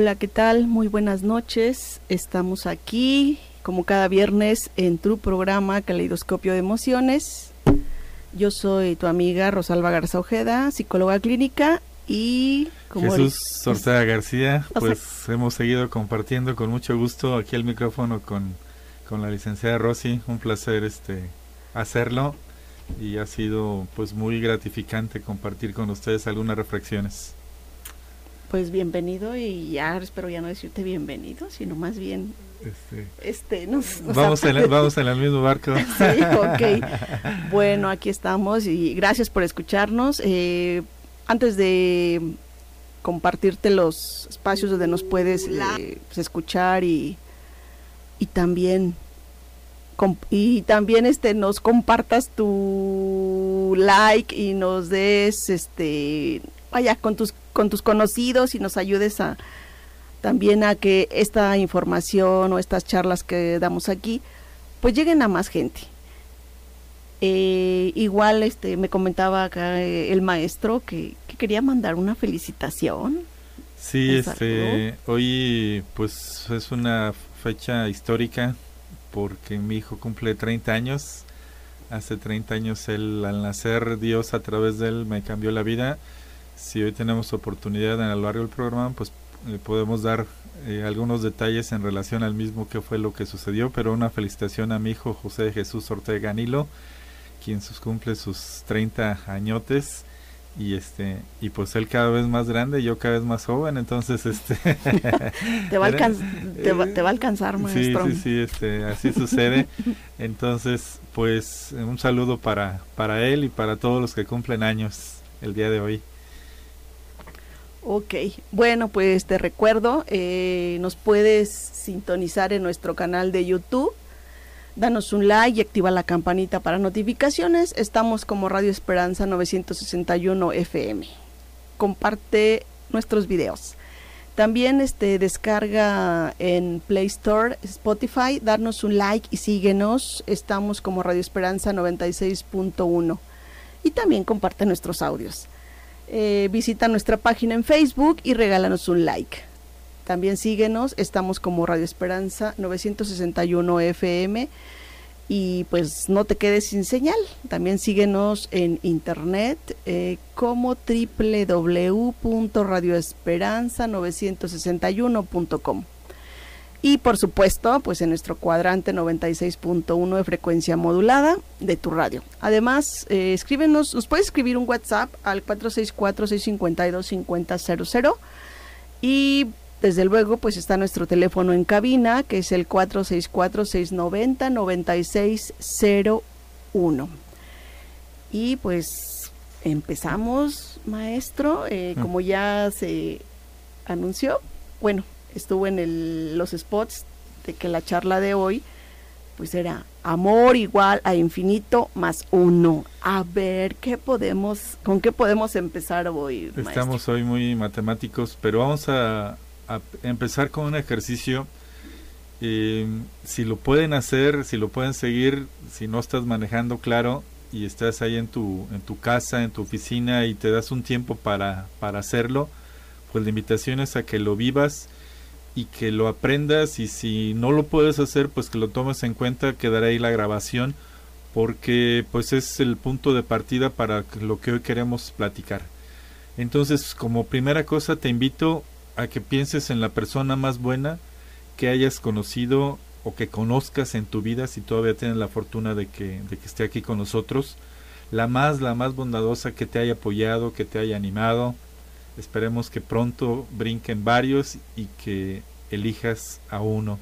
Hola, ¿qué tal? Muy buenas noches. Estamos aquí, como cada viernes, en tu programa Caleidoscopio de Emociones. Yo soy tu amiga Rosalba Garza Ojeda, psicóloga clínica y... Como Jesús Ortega García, pues hemos seguido compartiendo con mucho gusto aquí el micrófono con, con la licenciada Rosy. Un placer este hacerlo y ha sido pues muy gratificante compartir con ustedes algunas reflexiones. Pues bienvenido y ya espero ya no decirte bienvenido, sino más bien este, este nos, vamos, en el, vamos en el mismo barco. sí, ok. Bueno, aquí estamos y gracias por escucharnos. Eh, antes de compartirte los espacios donde nos puedes eh, pues, escuchar y, y también y también este nos compartas tu like y nos des este vaya con tus con tus conocidos y nos ayudes a también a que esta información o estas charlas que damos aquí pues lleguen a más gente eh, igual este me comentaba acá eh, el maestro que, que, quería mandar una felicitación sí este hoy pues es una fecha histórica porque mi hijo cumple 30 años. Hace 30 años él, al nacer, Dios a través de él me cambió la vida. Si hoy tenemos oportunidad en el barrio del programa, pues le podemos dar eh, algunos detalles en relación al mismo que fue lo que sucedió, pero una felicitación a mi hijo José Jesús Ortega Nilo, quien sus cumple sus 30 añotes y este y pues él cada vez más grande yo cada vez más joven entonces este te, va te, va, te, va a alcanzar maestro. sí sí sí este así sucede. Entonces pues un saludo para para él y para todos los que cumplen años el día de hoy Ok, bueno pues te recuerdo, eh, nos puedes sintonizar en nuestro canal de YouTube Danos un like y activa la campanita para notificaciones. Estamos como Radio Esperanza 961 FM. Comparte nuestros videos. También este descarga en Play Store, Spotify, darnos un like y síguenos. Estamos como Radio Esperanza 96.1. Y también comparte nuestros audios. Eh, visita nuestra página en Facebook y regálanos un like. También síguenos, estamos como Radio Esperanza 961 FM y pues no te quedes sin señal. También síguenos en internet eh, como www.radioesperanza961.com. Y por supuesto, pues en nuestro cuadrante 96.1 de frecuencia modulada de tu radio. Además, eh, escríbenos, nos puedes escribir un WhatsApp al 464-652-5000 y desde luego, pues está nuestro teléfono en cabina, que es el 464-690-9601. Y pues empezamos, maestro, eh, mm. como ya se anunció, bueno, estuvo en el, los spots de que la charla de hoy, pues era amor igual a infinito más uno. A ver, ¿qué podemos, con qué podemos empezar hoy? Estamos hoy muy matemáticos, pero vamos a empezar con un ejercicio. Eh, si lo pueden hacer, si lo pueden seguir, si no estás manejando claro y estás ahí en tu, en tu casa, en tu oficina y te das un tiempo para, para hacerlo, pues la invitación es a que lo vivas y que lo aprendas y si no lo puedes hacer, pues que lo tomes en cuenta, quedará ahí la grabación porque pues es el punto de partida para lo que hoy queremos platicar. Entonces, como primera cosa te invito a que pienses en la persona más buena que hayas conocido o que conozcas en tu vida si todavía tienes la fortuna de que, de que esté aquí con nosotros. La más, la más bondadosa que te haya apoyado, que te haya animado. Esperemos que pronto brinquen varios y que elijas a uno.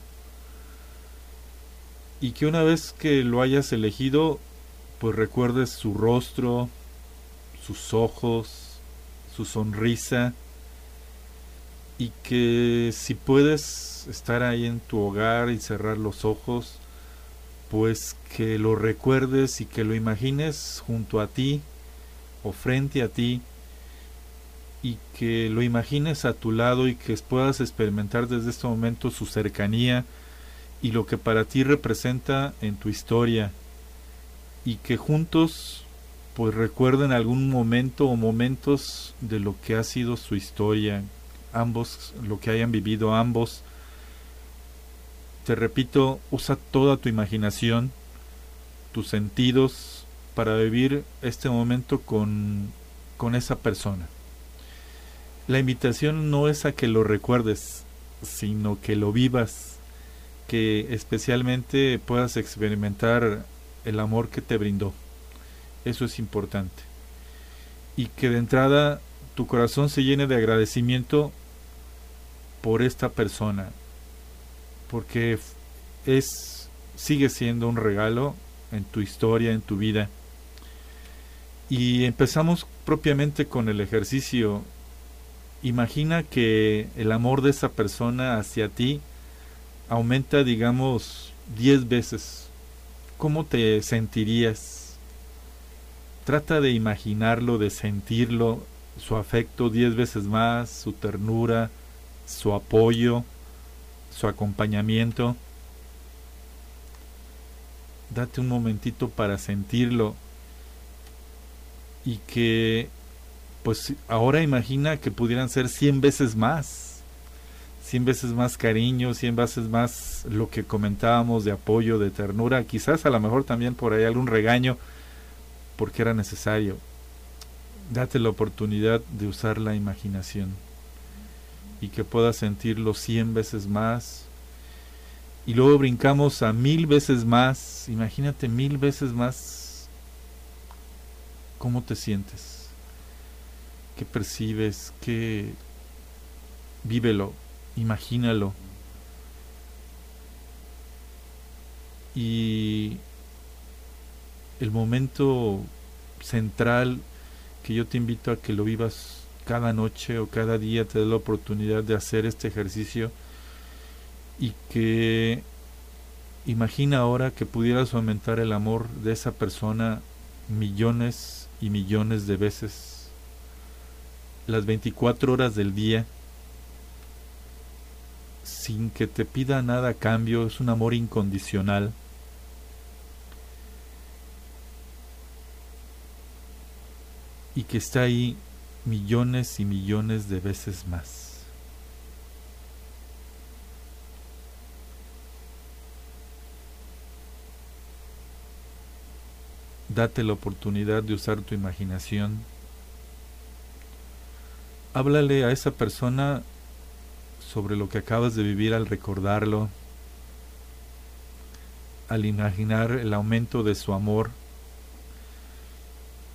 Y que una vez que lo hayas elegido, pues recuerdes su rostro, sus ojos, su sonrisa, y que si puedes estar ahí en tu hogar y cerrar los ojos, pues que lo recuerdes y que lo imagines junto a ti o frente a ti y que lo imagines a tu lado y que puedas experimentar desde este momento su cercanía y lo que para ti representa en tu historia y que juntos pues recuerden algún momento o momentos de lo que ha sido su historia, ambos, lo que hayan vivido ambos. Te repito, usa toda tu imaginación, tus sentidos para vivir este momento con, con esa persona. La invitación no es a que lo recuerdes, sino que lo vivas, que especialmente puedas experimentar el amor que te brindó. Eso es importante. Y que de entrada tu corazón se llene de agradecimiento por esta persona, porque es sigue siendo un regalo en tu historia, en tu vida. Y empezamos propiamente con el ejercicio. Imagina que el amor de esa persona hacia ti aumenta, digamos, 10 veces. ¿Cómo te sentirías? Trata de imaginarlo, de sentirlo, su afecto 10 veces más, su ternura, su apoyo, su acompañamiento. Date un momentito para sentirlo y que pues ahora imagina que pudieran ser 100 veces más, 100 veces más cariño, 100 veces más lo que comentábamos de apoyo, de ternura, quizás a lo mejor también por ahí algún regaño porque era necesario. Date la oportunidad de usar la imaginación y que puedas sentirlo 100 veces más. Y luego brincamos a mil veces más, imagínate mil veces más ¿Cómo te sientes? ¿Qué percibes? ¿Qué... Vívelo, imagínalo. Y el momento central que yo te invito a que lo vivas cada noche o cada día, te dé la oportunidad de hacer este ejercicio y que imagina ahora que pudieras aumentar el amor de esa persona millones y millones de veces las 24 horas del día sin que te pida nada a cambio, es un amor incondicional. Y que está ahí millones y millones de veces más. Date la oportunidad de usar tu imaginación. Háblale a esa persona sobre lo que acabas de vivir al recordarlo, al imaginar el aumento de su amor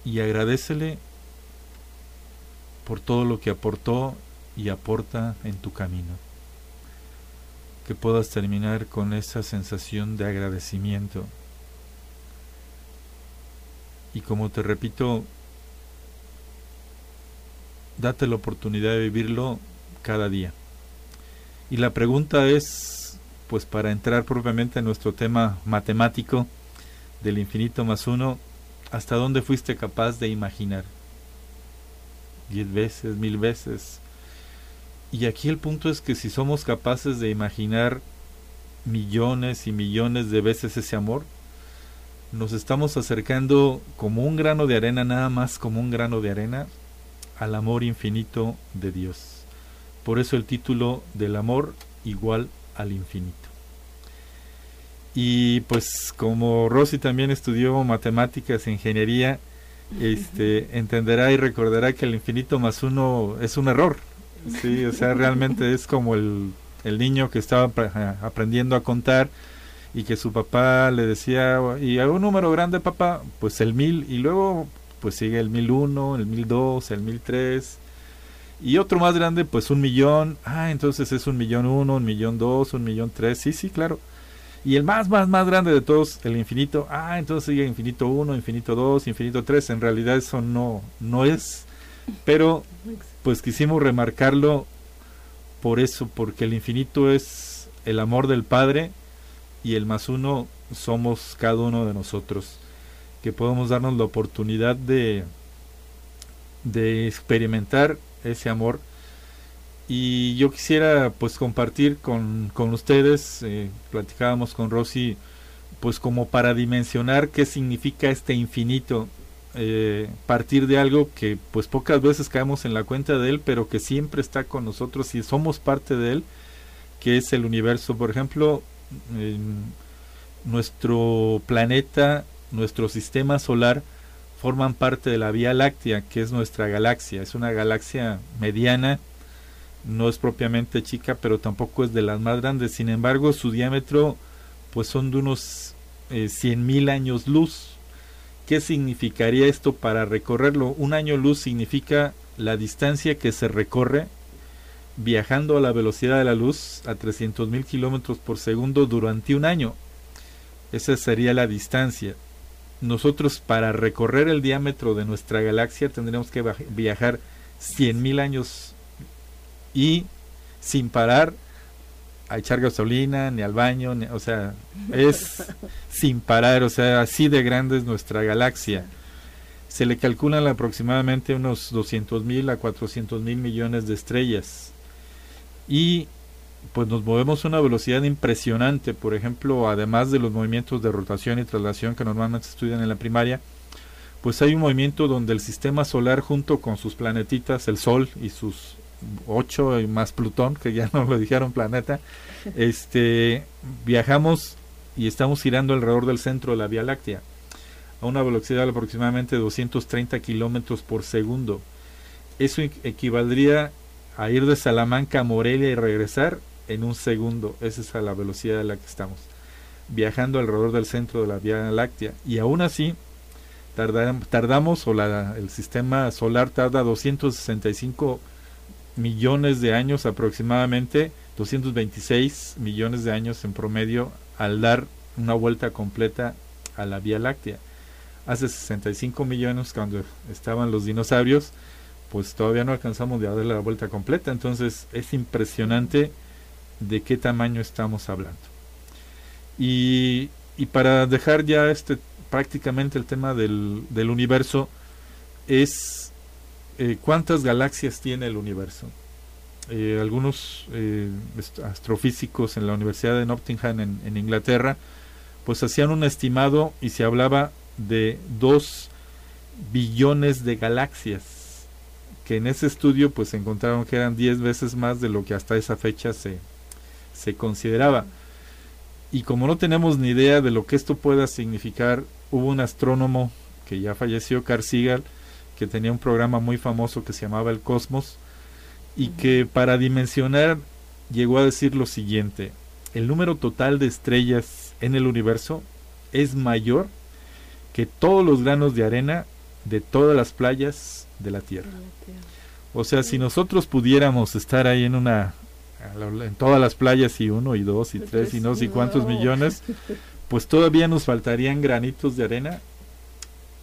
y agradecele por todo lo que aportó y aporta en tu camino. Que puedas terminar con esa sensación de agradecimiento. Y como te repito, date la oportunidad de vivirlo cada día. Y la pregunta es, pues para entrar propiamente en nuestro tema matemático del infinito más uno, ¿hasta dónde fuiste capaz de imaginar? Diez veces, mil veces. Y aquí el punto es que si somos capaces de imaginar millones y millones de veces ese amor, nos estamos acercando como un grano de arena, nada más como un grano de arena, al amor infinito de Dios. Por eso el título del amor igual al infinito. Y pues como Rosy también estudió matemáticas e ingeniería, este, entenderá y recordará que el infinito más uno es un error. Sí, o sea, realmente es como el, el niño que estaba aprendiendo a contar y que su papá le decía, y a un número grande papá, pues el mil, y luego pues sigue el mil uno, el mil dos, el mil tres, y otro más grande pues un millón, ah, entonces es un millón uno, un millón dos, un millón tres, sí, sí, claro. Y el más, más, más grande de todos, el infinito, ah, entonces sigue infinito uno, infinito dos, infinito tres, en realidad eso no, no es, pero pues quisimos remarcarlo por eso, porque el infinito es el amor del Padre, y el más uno somos cada uno de nosotros, que podemos darnos la oportunidad de, de experimentar ese amor. Y yo quisiera pues compartir con, con ustedes, eh, platicábamos con Rosy, pues como para dimensionar qué significa este infinito. eh, partir de algo que pues pocas veces caemos en la cuenta de él, pero que siempre está con nosotros y somos parte de él, que es el universo. Por ejemplo, nuestro planeta, nuestro sistema solar, forman parte de la Vía Láctea, que es nuestra galaxia. Es una galaxia mediana, no es propiamente chica, pero tampoco es de las más grandes. Sin embargo, su diámetro pues son de unos eh, 100.000 años luz. ¿Qué significaría esto para recorrerlo? Un año luz significa la distancia que se recorre viajando a la velocidad de la luz a 300.000 kilómetros por segundo durante un año. Esa sería la distancia. Nosotros para recorrer el diámetro de nuestra galaxia tendríamos que viajar 100.000 años y sin parar a echar gasolina, ni al baño, o sea, es sin parar, o sea, así de grande es nuestra galaxia. Se le calculan aproximadamente unos 200 mil a 400 mil millones de estrellas. Y pues nos movemos a una velocidad impresionante, por ejemplo, además de los movimientos de rotación y traslación que normalmente estudian en la primaria, pues hay un movimiento donde el sistema solar junto con sus planetitas, el Sol y sus 8 y más Plutón, que ya no lo dijeron planeta, este, viajamos y estamos girando alrededor del centro de la Vía Láctea a una velocidad de aproximadamente 230 kilómetros por segundo. Eso equivaldría a ir de Salamanca a Morelia y regresar en un segundo. Esa es la velocidad a la que estamos viajando alrededor del centro de la Vía Láctea. Y aún así, tardamos, o el sistema solar tarda 265 millones de años aproximadamente, 226 millones de años en promedio al dar una vuelta completa a la Vía Láctea. Hace 65 millones cuando estaban los dinosaurios, pues todavía no alcanzamos de darle la vuelta completa, entonces es impresionante de qué tamaño estamos hablando. Y, y para dejar ya este prácticamente el tema del, del universo es eh, cuántas galaxias tiene el universo. Eh, algunos eh, astrofísicos en la Universidad de Nottingham en, Inglaterra pues hacían un estimado y se hablaba de 2 billones de galaxias que en ese estudio pues encontraron que eran 10 veces más de lo que hasta esa fecha se, se consideraba. Y como no tenemos ni idea de lo que esto pueda significar, hubo un astrónomo que ya falleció, Carl Sagan, que tenía un programa muy famoso que se llamaba El Cosmos y que para dimensionar llegó a decir lo siguiente, el número total de estrellas en el universo es mayor que todos los granos de arena de todas las playas de la Tierra. O sea, si nosotros pudiéramos estar ahí en una en todas las playas y uno y dos y tres y no sé cuántos millones, pues todavía nos faltarían granitos de arena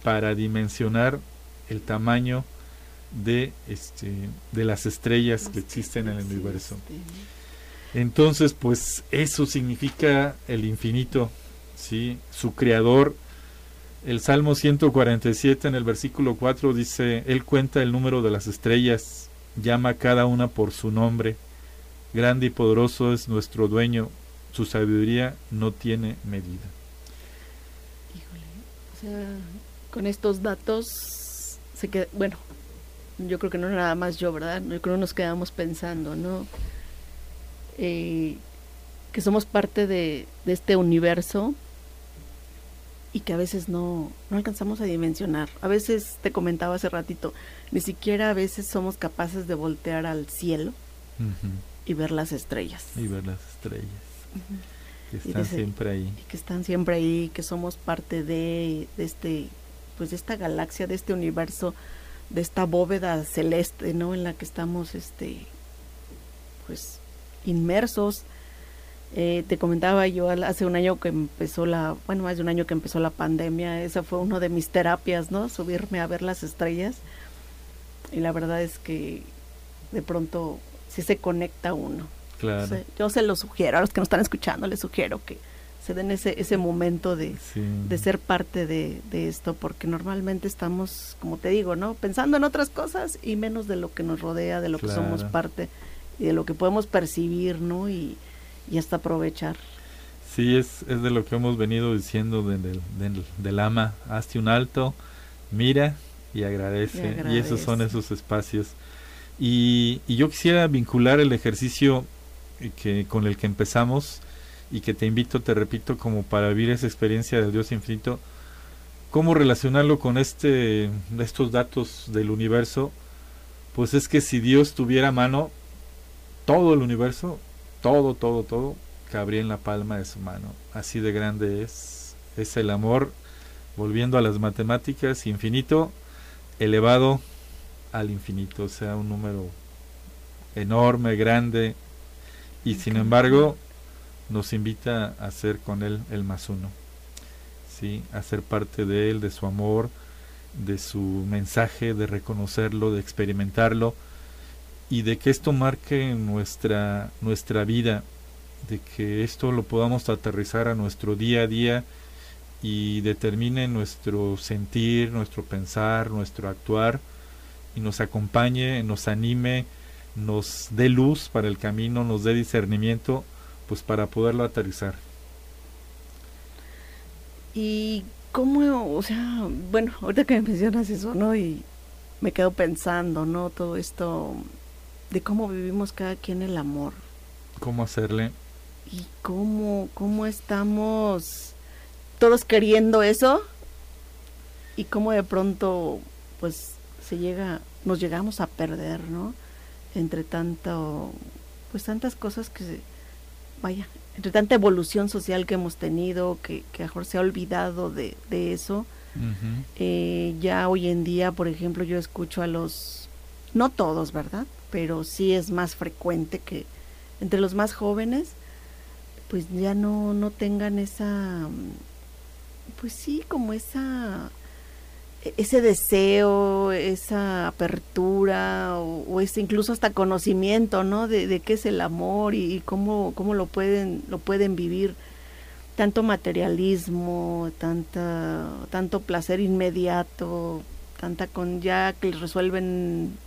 para dimensionar el tamaño de este de las estrellas que existen en el universo. Entonces, pues eso significa el infinito, ¿sí? Su creador el Salmo 147 en el versículo 4 dice, Él cuenta el número de las estrellas, llama cada una por su nombre, grande y poderoso es nuestro dueño, su sabiduría no tiene medida. Híjole, o sea, con estos datos que, bueno, yo creo que no nada más yo, ¿verdad? Yo creo que nos quedamos pensando, ¿no? Eh, que somos parte de, este universo y que a veces no, no alcanzamos a dimensionar. A veces, te comentaba hace ratito, ni siquiera a veces somos capaces de voltear al cielo y ver las estrellas. Y ver las estrellas. Que están siempre ahí. que están siempre ahí, que somos parte de, de este pues de esta galaxia, de este universo, de esta bóveda celeste, ¿no? En la que estamos, este, pues, inmersos. Eh, te comentaba yo hace un año que empezó la, bueno, más de un año que empezó la pandemia, esa fue uno de mis terapias, ¿no? Subirme a ver las estrellas. Y la verdad es que de pronto sí se conecta uno. Claro. yo se lo sugiero, a los que nos están escuchando les sugiero que se den ese, ese momento de, de ser parte de, de, esto, porque normalmente estamos, como te digo, ¿no? Pensando en otras cosas y menos de lo que nos rodea, de lo que somos parte y de lo que podemos percibir, ¿no? Y, y hasta aprovechar. Sí, es, es de lo que hemos venido diciendo del, del, del ama, hazte un alto, mira y agradece, y, esos son esos espacios. Y, y, yo quisiera vincular el ejercicio que, con el que empezamos y que te invito, te repito, como para vivir esa experiencia del Dios infinito, cómo relacionarlo con este, estos datos del universo, pues es que si Dios tuviera mano, todo el universo, todo, todo, todo, cabría en la palma de su mano. Así de grande es, es el amor, volviendo a las matemáticas, infinito, elevado al infinito, o sea, un número enorme, grande, y sin embargo nos invita a ser con él el más uno, ¿sí? a ser parte de él, de su amor, de su mensaje, de reconocerlo, de experimentarlo y de que esto marque nuestra, nuestra vida, de que esto lo podamos aterrizar a nuestro día a día y determine nuestro sentir, nuestro pensar, nuestro actuar y nos acompañe, nos anime, nos dé luz para el camino, nos dé discernimiento, pues para poderlo aterrizar. Y cómo, o sea, bueno, ahorita que me mencionas eso, ¿no? Y me quedo pensando, ¿no? Todo esto de cómo vivimos cada quien el amor. ¿Cómo hacerle? Y cómo, cómo estamos todos queriendo eso y cómo de pronto, pues, se llega, nos llegamos a perder, ¿no? Entre tanto, pues tantas cosas que, vaya, entre tanta evolución social que hemos tenido, que, que a mejor se ha olvidado de, de eso. eh, ya hoy en día, por ejemplo, yo escucho a los, no todos, ¿verdad? Pero sí es más frecuente que entre los más jóvenes, pues ya no, no tengan esa, pues sí, como esa ese deseo, esa apertura o, ese incluso hasta conocimiento, ¿no? De, qué es el amor y, cómo, cómo lo pueden lo pueden vivir tanto materialismo, tanta tanto placer inmediato, tanta con ya que resuelven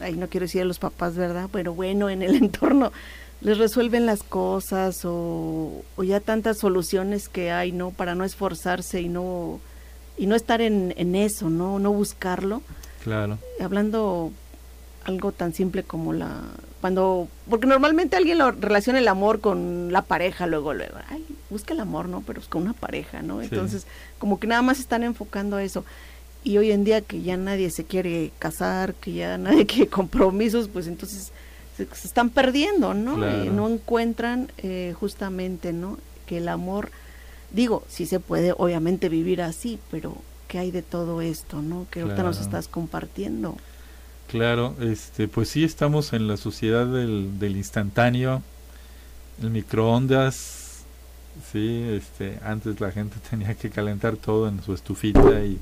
ahí no quiero decir a los papás, ¿verdad? Pero bueno, en el entorno les resuelven las cosas o, o ya tantas soluciones que hay, ¿no? Para no esforzarse y no y no estar en, en eso, ¿no? No buscarlo. Claro. Hablando algo tan simple como la cuando porque normalmente alguien lo relaciona el amor con la pareja luego luego. Ay busca el amor no pero es con una pareja no entonces como que nada más están enfocando a eso. Y hoy en día que ya nadie se quiere casar que ya nadie quiere compromisos pues entonces se, están perdiendo no no encuentran eh, justamente no que el amor Digo, sí se puede obviamente vivir así, pero ¿qué hay de todo esto, no? Que ahorita nos estás compartiendo. Claro, este, pues sí estamos en la sociedad del, del instantáneo, el microondas, sí, este, antes la gente tenía que calentar todo en su estufita y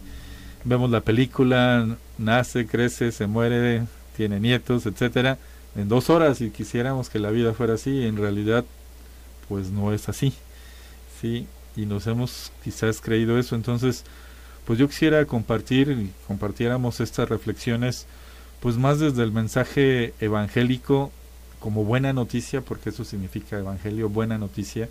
vemos la película, nace, crece, se muere, tiene nietos, etcétera, en dos horas y quisiéramos que la vida fuera así, en realidad, pues no es así, sí, y nos hemos quizás creído eso. Entonces, pues yo quisiera compartir y compartiéramos estas reflexiones, pues más desde el mensaje evangélico como buena noticia, porque eso significa evangelio, buena noticia,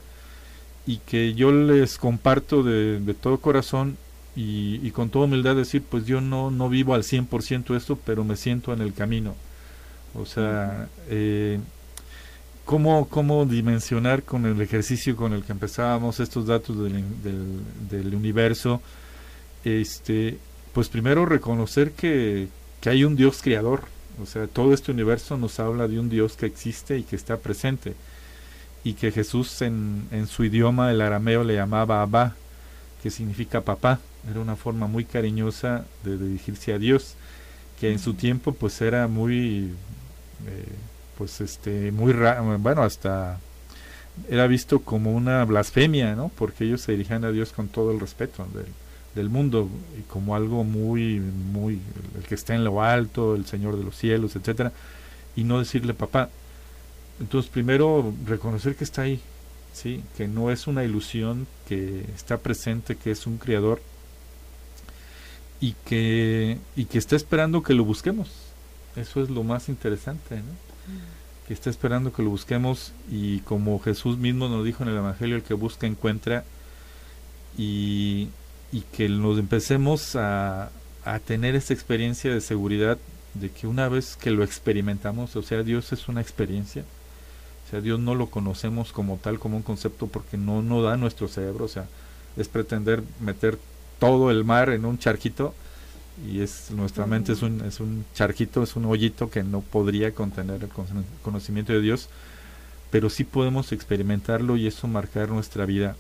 y que yo les comparto de, de todo corazón y, y, con toda humildad decir, pues yo no, no vivo al 100% esto, pero me siento en el camino. O sea, eh, ¿Cómo, ¿Cómo dimensionar con el ejercicio con el que empezábamos estos datos del, del, universo? Este, pues primero reconocer que, que hay un Dios creador, o sea, todo este universo nos habla de un Dios que existe y que está presente. Y que Jesús en, en, su idioma, el arameo, le llamaba Abba, que significa papá. Era una forma muy cariñosa de dirigirse a Dios, que en su tiempo pues era muy eh, pues este muy raro, bueno, hasta era visto como una blasfemia, ¿no? Porque ellos se dirigían a Dios con todo el respeto del, del mundo y como algo muy muy el que está en lo alto, el Señor de los cielos, etcétera, y no decirle papá. Entonces, primero reconocer que está ahí, sí, que no es una ilusión, que está presente, que es un creador y que y que está esperando que lo busquemos. Eso es lo más interesante, ¿no? Que está esperando que lo busquemos y como Jesús mismo nos dijo en el Evangelio, el que busca encuentra. Y, y que nos empecemos a, a tener esa experiencia de seguridad de que una vez que lo experimentamos, o sea, Dios es una experiencia, o sea, Dios no lo conocemos como tal, como un concepto, porque no, no da nuestro cerebro, o sea, es pretender meter todo el mar en un charquito y es nuestra mente es un, es un charquito, es un hoyito que no podría contener el conocimiento de Dios, pero sí podemos experimentarlo y eso marcar nuestra vida.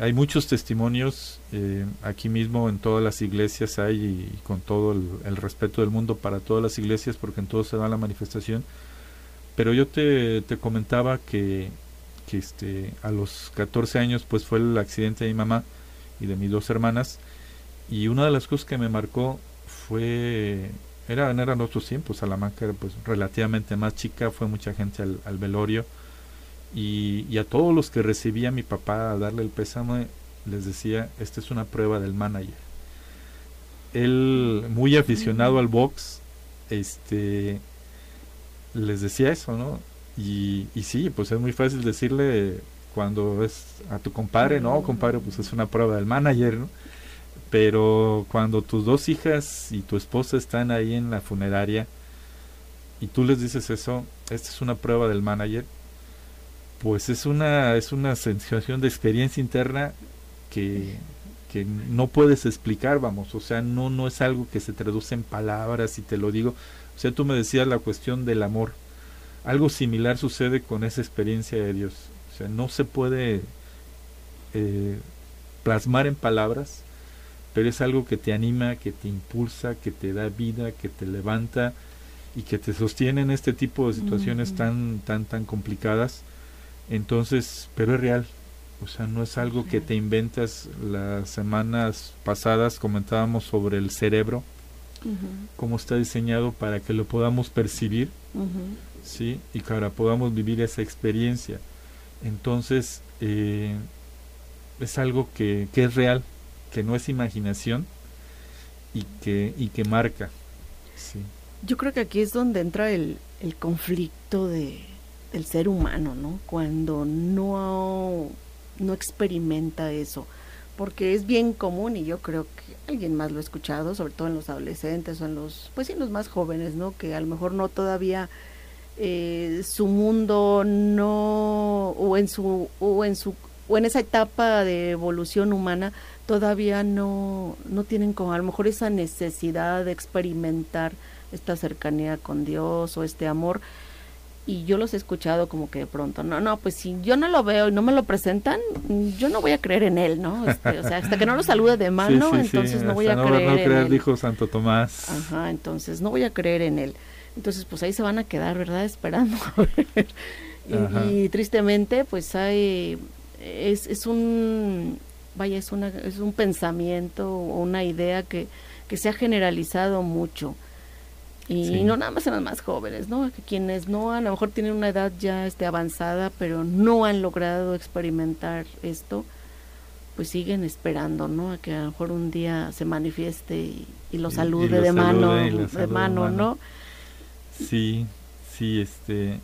Hay muchos testimonios eh, aquí mismo en todas las iglesias hay y, con todo el, respeto del mundo para todas las iglesias porque en todo se da la manifestación. Pero yo te, te comentaba que, que este, a los 14 años pues fue el accidente de mi mamá y de mis dos hermanas y una de las cosas que me marcó fue, eran, eran otros tiempos, Salamanca era pues relativamente más chica, fue mucha gente al, velorio y, y, a todos los que recibía mi papá a darle el pésame, les decía, esta es una prueba del manager. Él, muy aficionado al box, este, les decía eso, ¿no? Y, y sí, pues es muy fácil decirle cuando ves a tu compadre, no, compadre, pues es una prueba del manager, ¿no? Pero cuando tus dos hijas y tu esposa están ahí en la funeraria y tú les dices eso, esta es una prueba del manager, pues es una, es una sensación de experiencia interna que, que no puedes explicar, vamos, o sea, no, no es algo que se traduce en palabras y te lo digo. O sea, tú me decías la cuestión del amor. Algo similar sucede con esa experiencia de Dios. O sea, no se puede eh, plasmar en palabras, pero es algo que te anima, que te impulsa, que te da vida, que te levanta y que te sostiene en este tipo de situaciones tan, tan, tan complicadas. Entonces, pero es real. O sea, no es algo que te inventas. Las semanas pasadas comentábamos sobre el cerebro, cómo está diseñado para que lo podamos percibir, ¿sí? Y para podamos vivir esa experiencia. Entonces, eh, es algo que, que es real, que no es imaginación y que, y que marca. Sí. Yo creo que aquí es donde entra el, el conflicto de, del ser humano, ¿no? Cuando no, no experimenta eso. Porque es bien común y yo creo que alguien más lo ha escuchado, sobre todo en los adolescentes o en los, pues en los más jóvenes, ¿no? Que a lo mejor no todavía eh, su mundo no, o en su, o en su, o en esa etapa de evolución humana todavía no, no tienen como a lo mejor esa necesidad de experimentar esta cercanía con Dios o este amor. Y yo los he escuchado como que de pronto, no, no, pues si yo no lo veo y no me lo presentan, yo no voy a creer en él, ¿no? Este, o sea, hasta que no lo salude de mano, entonces no voy a creer en él. dijo Santo Tomás. Ajá, entonces no voy a creer en él. Entonces, pues ahí se van a quedar, ¿verdad? Esperando. y, y, tristemente, pues hay, es, es un, vaya, es, una, es un pensamiento o una idea que, que se ha generalizado mucho. Y no nada más en los más jóvenes, ¿no? Que quienes no, a lo mejor tienen una edad ya este, avanzada, pero no han logrado experimentar esto, pues siguen esperando, ¿no? A que a lo mejor un día se manifieste y, lo salude, de, mano, de mano, ¿no? Sí, sí, este,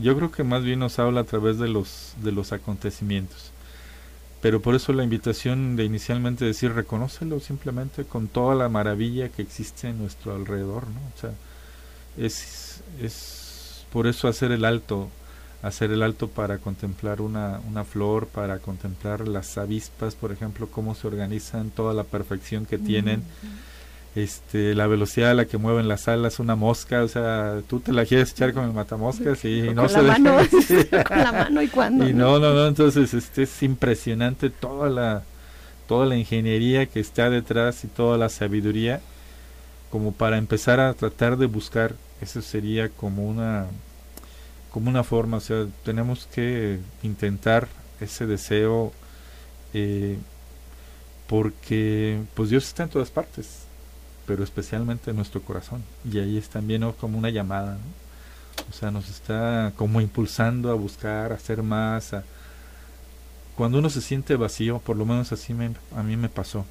yo creo que más bien nos habla a través de los, de los acontecimientos. Pero por eso la invitación de inicialmente decir reconócelo simplemente con toda la maravilla que existe en nuestro alrededor, ¿no? O sea, es, es por eso hacer el alto, hacer el alto para contemplar una, una flor, para contemplar las avispas, por ejemplo, cómo se organizan, toda la perfección que tienen este, la velocidad a la que mueven las alas una mosca, o sea, tú te la quieres echar con el matamoscas y no se la mano, con la mano y cuando. Y no, no, no, entonces este es impresionante toda la toda la ingeniería que está detrás y toda la sabiduría como para empezar a tratar de buscar, eso sería como una como una forma, o sea, tenemos que intentar ese deseo eh, porque pues Dios está en todas partes pero especialmente en nuestro corazón. Y ahí es también como una llamada, O sea, nos está como impulsando a buscar, a hacer más. Cuando uno se siente vacío, por lo menos así me, a mí me pasó,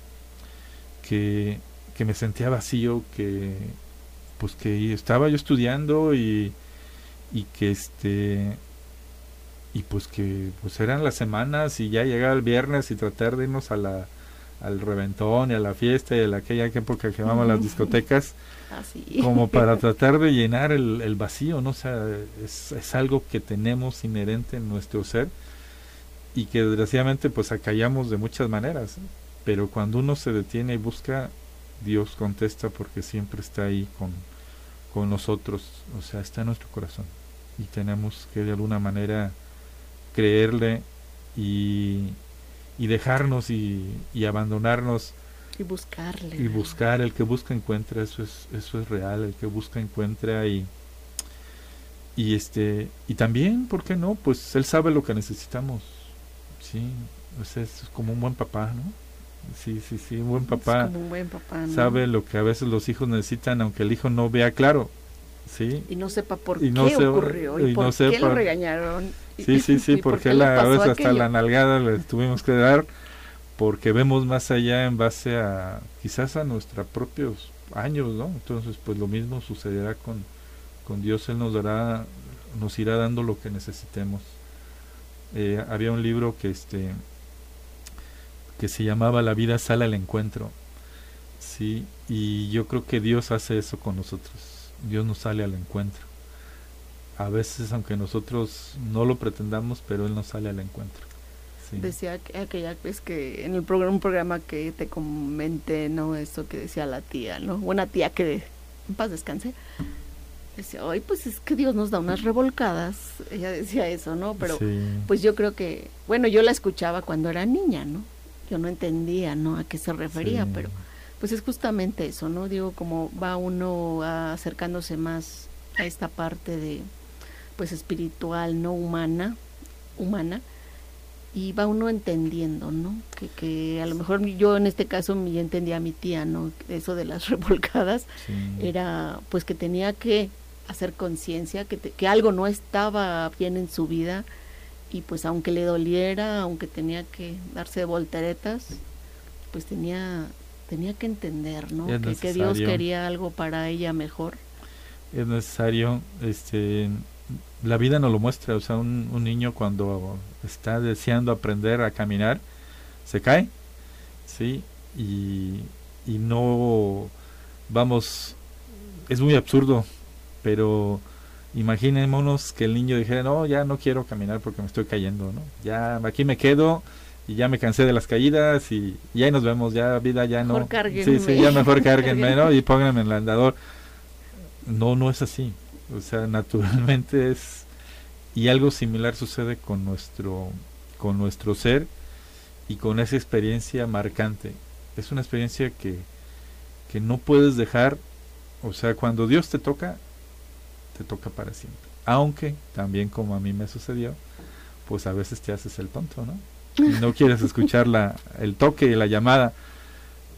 que, que me sentía vacío, que pues que estaba yo estudiando y, y que este y pues que pues eran las semanas y ya llegaba el viernes y tratar de irnos a la al reventón y a la fiesta y a aquella época que llamamos las discotecas, Así. como para tratar de llenar el, el vacío, ¿no? O sea, es, es, algo que tenemos inherente en nuestro ser y que desgraciadamente pues acallamos de muchas maneras, pero cuando uno se detiene y busca, Dios contesta porque siempre está ahí con, con nosotros, o sea, está en nuestro corazón y tenemos que de alguna manera creerle y, y dejarnos y, y, abandonarnos y buscarle. y buscar. El que busca encuentra eso es eso es real. El que busca encuentra y y este y también por qué no pues él sabe lo que necesitamos. Sí o sea, es como un buen papá no sí sí sí un buen papá, un buen papá ¿no? sabe lo que a veces los hijos necesitan aunque el hijo no vea claro sí. Y no sepa por y qué no se, ocurrió y, y por no qué sepa, lo regañaron sí sí sí ¿Y por porque le la, a pasó veces hasta aquello? la nalgada le tuvimos que dar porque vemos más allá en base a quizás a nuestros propios años no entonces pues lo mismo sucederá con con Dios él nos dará nos irá dando lo que necesitemos. Eh, había un libro que este que se llamaba La vida sale al encuentro sí y yo creo que Dios hace eso con nosotros Dios nos sale al encuentro. A veces aunque nosotros no lo pretendamos pero él nos sale al encuentro. Sí. decía que aquella vez que en el programa un programa que te comenté no eso que decía la tía no una tía que en paz descanse decía ay pues es que Dios nos da unas revolcadas ella decía eso no pero Sí. pues yo creo que bueno yo la escuchaba cuando era niña no yo no entendía no a qué se refería Sí. pero pues es justamente eso no digo como va uno acercándose más a esta parte de pues espiritual no humana humana y va uno entendiendo, ¿no? Que, que a lo mejor yo en este caso ya entendía a mi tía, ¿no? Eso de las revolcadas Sí. era pues que tenía que hacer conciencia, que, te- que algo no estaba bien en su vida y pues aunque le doliera, aunque tenía que darse volteretas, pues tenía tenía que entender, ¿no? Que, que Dios quería algo para ella mejor. es necesario este la vida nos lo muestra o sea un, un niño cuando está deseando aprender a caminar se cae sí y, y no vamos es muy absurdo pero imaginémonos que el niño dijera no ya no quiero caminar porque me estoy cayendo no ya aquí me quedo y ya me cansé de las caídas y, y ahí nos vemos ya vida ya no Mejor sí cárguenme. sí ya mejor cárguenme no Cárguenme. y pónganme en el andador no, no es así. O sea, naturalmente es y algo similar sucede con nuestro con nuestro ser y con esa experiencia marcante. Es una experiencia que que no puedes dejar, o sea, cuando Dios te toca te toca para siempre. Aunque también como a mí me sucedió, pues a veces te haces el tonto, ¿no? Y no quieres escuchar la, el toque la llamada,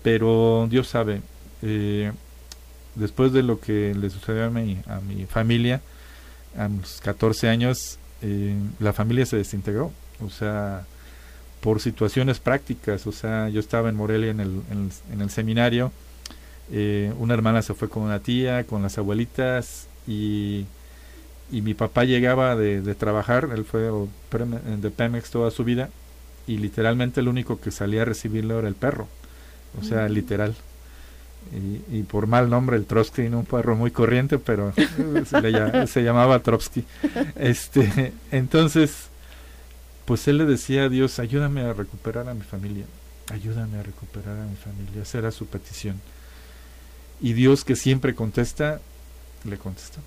pero Dios sabe. Eh, después de lo que le sucedió a mi, a mi familia, a los 14 años, eh, la familia se desintegró. O sea, por situaciones prácticas. O sea, yo estaba en Morelia en el, en el, en el seminario. eh, una hermana se fue con una tía, con las abuelitas y, y mi papá llegaba de, de trabajar, él fue de Pemex toda su vida y literalmente el único que salía a recibirlo era el perro, o sea, Mm. literal. Y, y por mal nombre el Trotsky, no un perro muy corriente, pero se, le lla- se llamaba Trotsky. Este, entonces, pues él le decía a Dios, ayúdame a recuperar a mi familia, ayúdame a recuperar a mi familia, esa era su petición. Y Dios que siempre contesta, le contestó.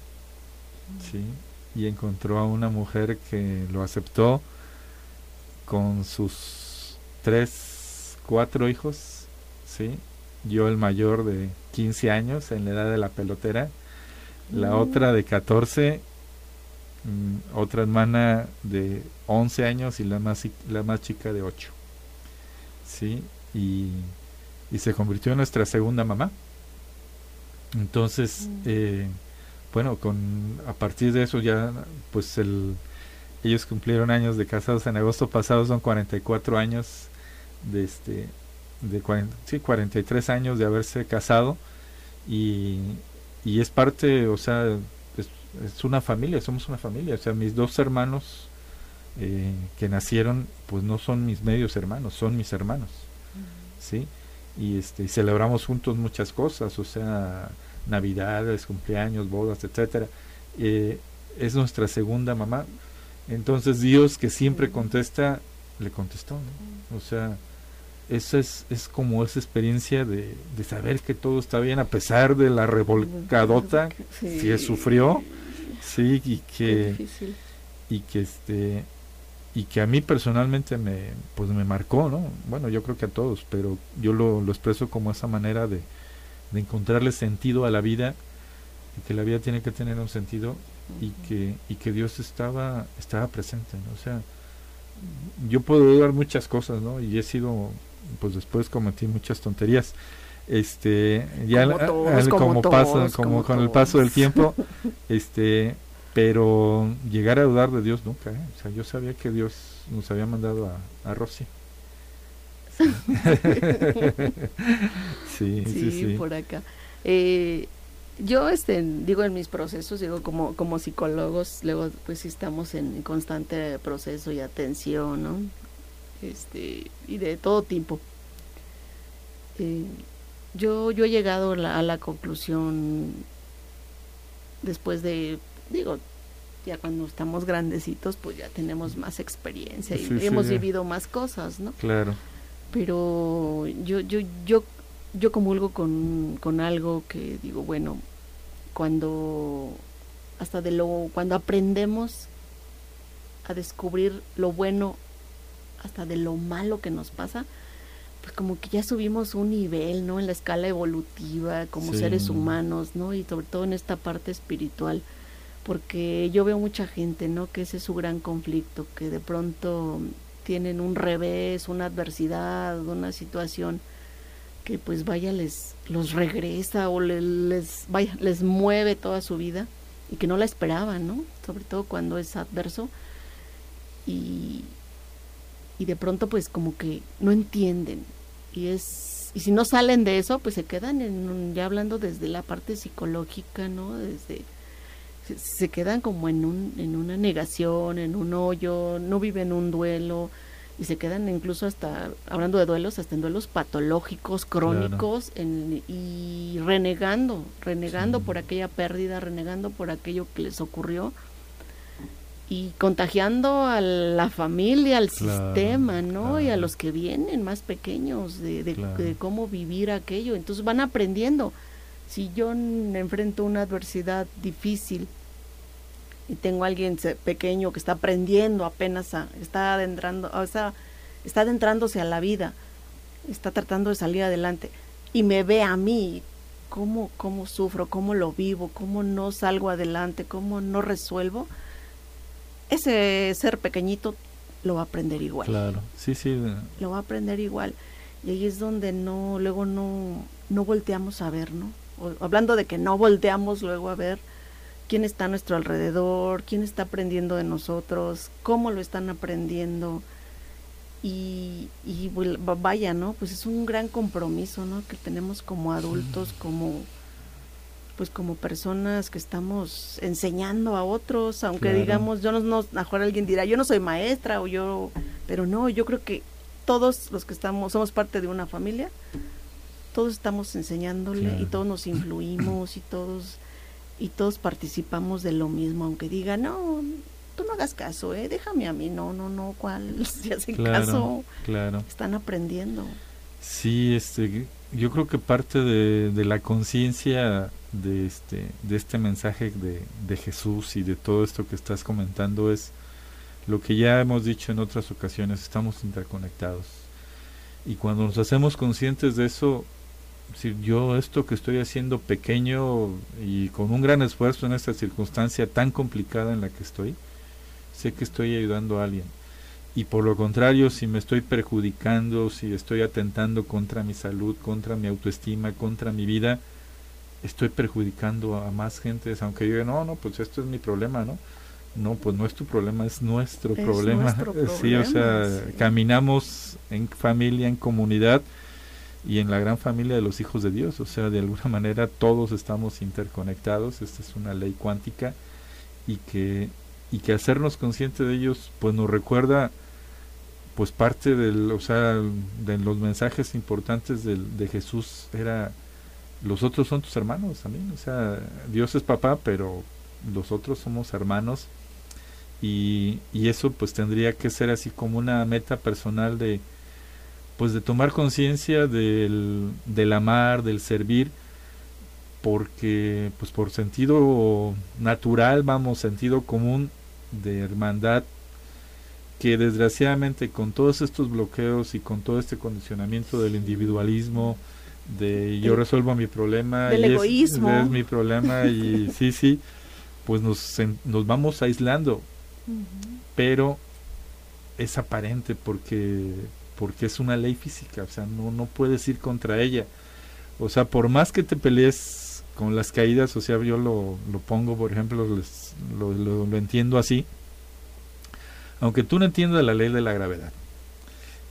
Sí, y encontró a una mujer que lo aceptó con sus tres, cuatro hijos, sí. Yo el mayor de 15 años en la edad de la pelotera, la Mm. otra de 14, mm, otra hermana de 11 años y la más, la más chica de 8. Sí, y, y se convirtió en nuestra segunda mamá. Entonces, Mm. eh, bueno, con a partir de eso ya, pues el, ellos cumplieron años de casados en agosto pasado, son 44 años de este, de 40, sí, 43 años de haberse casado y, y es parte, o sea, es, es una familia, somos una familia, o sea, mis dos hermanos eh, que nacieron, pues no son mis medios hermanos, son mis hermanos. ¿sí? Y este, celebramos juntos muchas cosas, o sea, navidades, cumpleaños, bodas, etcétera. Eh, es nuestra segunda mamá. Entonces Dios que siempre contesta, le contestó, O sea, esa es, es como esa experiencia de, de, saber que todo está bien a pesar de la revolcadota que sufrió, sí, y que, y que este, y que a mí personalmente me, pues me marcó, ¿no? Bueno, yo creo que a todos, pero yo lo, lo expreso como esa manera de, de encontrarle sentido a la vida, y que la vida tiene que tener un sentido y que, y que Dios estaba, estaba presente, ¿no? O sea, yo puedo dudar muchas cosas, ¿no? Y he sido, pues después cometí muchas tonterías. Este, ya como, pasa, como, con el paso del tiempo, este, pero llegar a dudar de Dios nunca, ¿eh? O sea, yo sabía que Dios nos había mandado a, a Rosy. Sí. sí, sí, por acá. Eh, yo este digo en mis procesos digo como como psicólogos luego pues estamos en constante proceso y atención no este y de todo tipo. Eh, yo yo he llegado a la, conclusión después de digo ya cuando estamos grandecitos pues ya tenemos más experiencia y hemos vivido más cosas no claro. Pero yo yo yo yo comulgo con, con algo que digo, bueno, cuando hasta de lo cuando aprendemos a descubrir lo bueno hasta de lo malo que nos pasa, pues como que ya subimos un nivel, ¿no? En la escala evolutiva como seres humanos, ¿no? Y sobre todo en esta parte espiritual, porque yo veo mucha gente, ¿no? Que ese es su gran conflicto, que de pronto tienen un revés, una adversidad, una situación que pues vaya les los regresa o les, vaya les mueve toda su vida y que no la esperaban, ¿no? Sobre todo cuando es adverso y, y de pronto pues como que no entienden y es y si no salen de eso pues se quedan en ya hablando desde la parte psicológica, ¿no? Desde se, se quedan como en un en una negación, en un hoyo, no viven un duelo, y se quedan incluso hasta, hablando de duelos, hasta en duelos patológicos, crónicos, en, y renegando, renegando por aquella pérdida, renegando por aquello que les ocurrió y contagiando a la familia, al sistema, ¿no? Y a los que vienen más pequeños de, de, cómo vivir aquello. Entonces van aprendiendo. Si yo enfrento una adversidad difícil, y tengo a alguien pequeño que está aprendiendo apenas, está adentrando, o sea, está adentrándose a la vida, está tratando de salir adelante y me ve a mí cómo, cómo sufro, cómo lo vivo, cómo no salgo adelante, cómo no resuelvo, ese ser pequeñito lo va a aprender igual. Claro, sí, sí. Lo va a aprender igual. Y ahí es donde no, luego no, no volteamos a ver, ¿no? hablando de que no volteamos luego a ver, quién está a nuestro alrededor, quién está aprendiendo de nosotros, cómo lo están aprendiendo. Y, y vaya, ¿no? Pues es un gran compromiso, ¿no? Que tenemos como adultos, como pues como personas que estamos enseñando a otros, aunque digamos, yo no, no, mejor alguien dirá, yo no soy maestra o yo, pero no, yo creo que todos los que estamos, somos parte de una familia, todos estamos enseñándole y todos nos influimos y todos y todos participamos de lo mismo, aunque diga, no, tú no hagas caso, ¿eh? déjame a mí, no, no, no, ¿cuál? Si hacen caso, claro. están aprendiendo. Sí, este, yo creo que parte de, de la conciencia de este, de este mensaje de, de Jesús y de todo esto que estás comentando es lo que ya hemos dicho en otras ocasiones, estamos interconectados. Y cuando nos hacemos conscientes de eso, si yo esto que estoy haciendo pequeño y con un gran esfuerzo en esta circunstancia tan complicada en la que estoy, sé que estoy ayudando a alguien. Y por lo contrario, si me estoy perjudicando, si estoy atentando contra mi salud, contra mi autoestima, contra mi vida, estoy perjudicando a más gente, aunque yo diga, no, no, pues esto es mi problema, ¿no? No, pues no es tu problema, es nuestro problema. sí, o sea, caminamos en familia, en comunidad, y en la gran familia de los hijos de Dios. O sea, de alguna manera todos estamos interconectados, esta es una ley cuántica y que, y que hacernos conscientes de ellos pues nos recuerda pues parte del, o sea, de los mensajes importantes de, de Jesús era los otros son tus hermanos también, o sea, Dios es papá, pero los otros somos hermanos y, y eso pues tendría que ser así como una meta personal de pues de tomar conciencia del, del amar, del servir, porque pues por sentido natural, vamos, sentido común de hermandad, que desgraciadamente con todos estos bloqueos y con todo este condicionamiento del individualismo, de yo resuelvo mi problema del y egoísmo. Es, mi problema y sí, sí, pues nos, nos vamos aislando, pero es aparente porque porque es una ley física, o sea, no, no puedes ir contra ella. O sea, por más que te pelees con las caídas, o sea, yo lo, lo pongo, por ejemplo, lo, lo, lo, entiendo así, aunque tú no entiendas la ley de la gravedad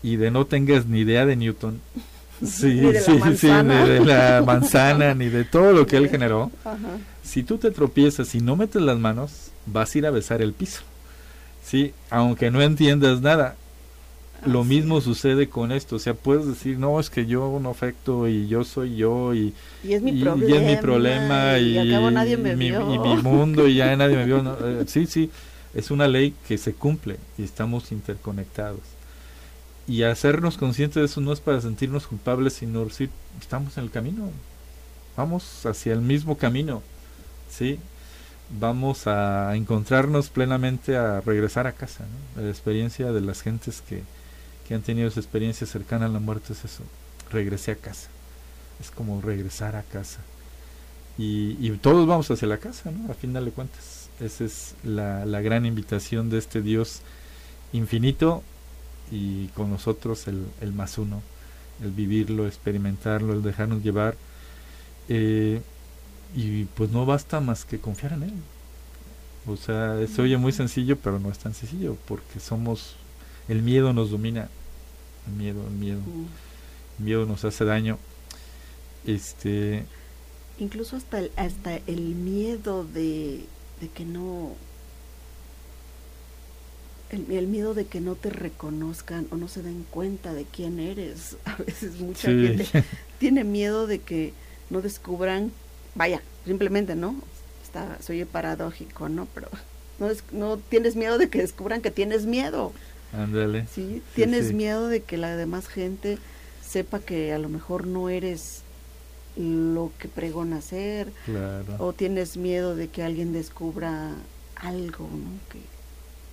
y de no tengas ni idea de Newton, sí, sí, sí, ni de la manzana, ni de todo lo que él generó, Ajá. si tú te tropiezas y no metes las manos, vas a ir a besar el piso. Sí, aunque no entiendas nada, lo mismo sucede con esto, o sea, puedes decir, no, es que yo no afecto y yo soy yo y, y, es, mi y, problema, y es mi problema y, y, acabo nadie me mi, vio. y mi mundo y ya nadie me vio. No, eh, sí, sí, es una ley que se cumple y estamos interconectados. Y hacernos conscientes de eso no es para sentirnos culpables, sino decir, estamos en el camino, vamos hacia el mismo camino, ¿sí? Vamos a encontrarnos plenamente a regresar a casa, ¿no? La experiencia de las gentes que, que han tenido esa experiencia cercana a la muerte es eso, regresé a casa, es como regresar a casa. Y, y todos vamos hacia la casa, ¿no? A final de cuentas, esa es la, la gran invitación de este Dios infinito y con nosotros el, el más uno, el vivirlo, experimentarlo, el dejarnos llevar. Eh, y pues no basta más que confiar en Él. O sea, se oye muy sencillo, pero no es tan sencillo, porque somos el miedo nos domina el miedo el miedo. El miedo nos hace daño. Este incluso hasta el, hasta el miedo de, de que no el, el, miedo de que no te reconozcan o no se den cuenta de quién eres. A veces mucha sí. gente tiene miedo de que no descubran vaya simplemente no está soy paradójico no pero no, es, no tienes miedo de que descubran que tienes miedo Ándale. ¿sí? Tienes sí. miedo de que la demás gente sepa que a lo mejor no eres lo que pregona ser. Claro. O tienes miedo de que alguien descubra algo, ¿no? Que,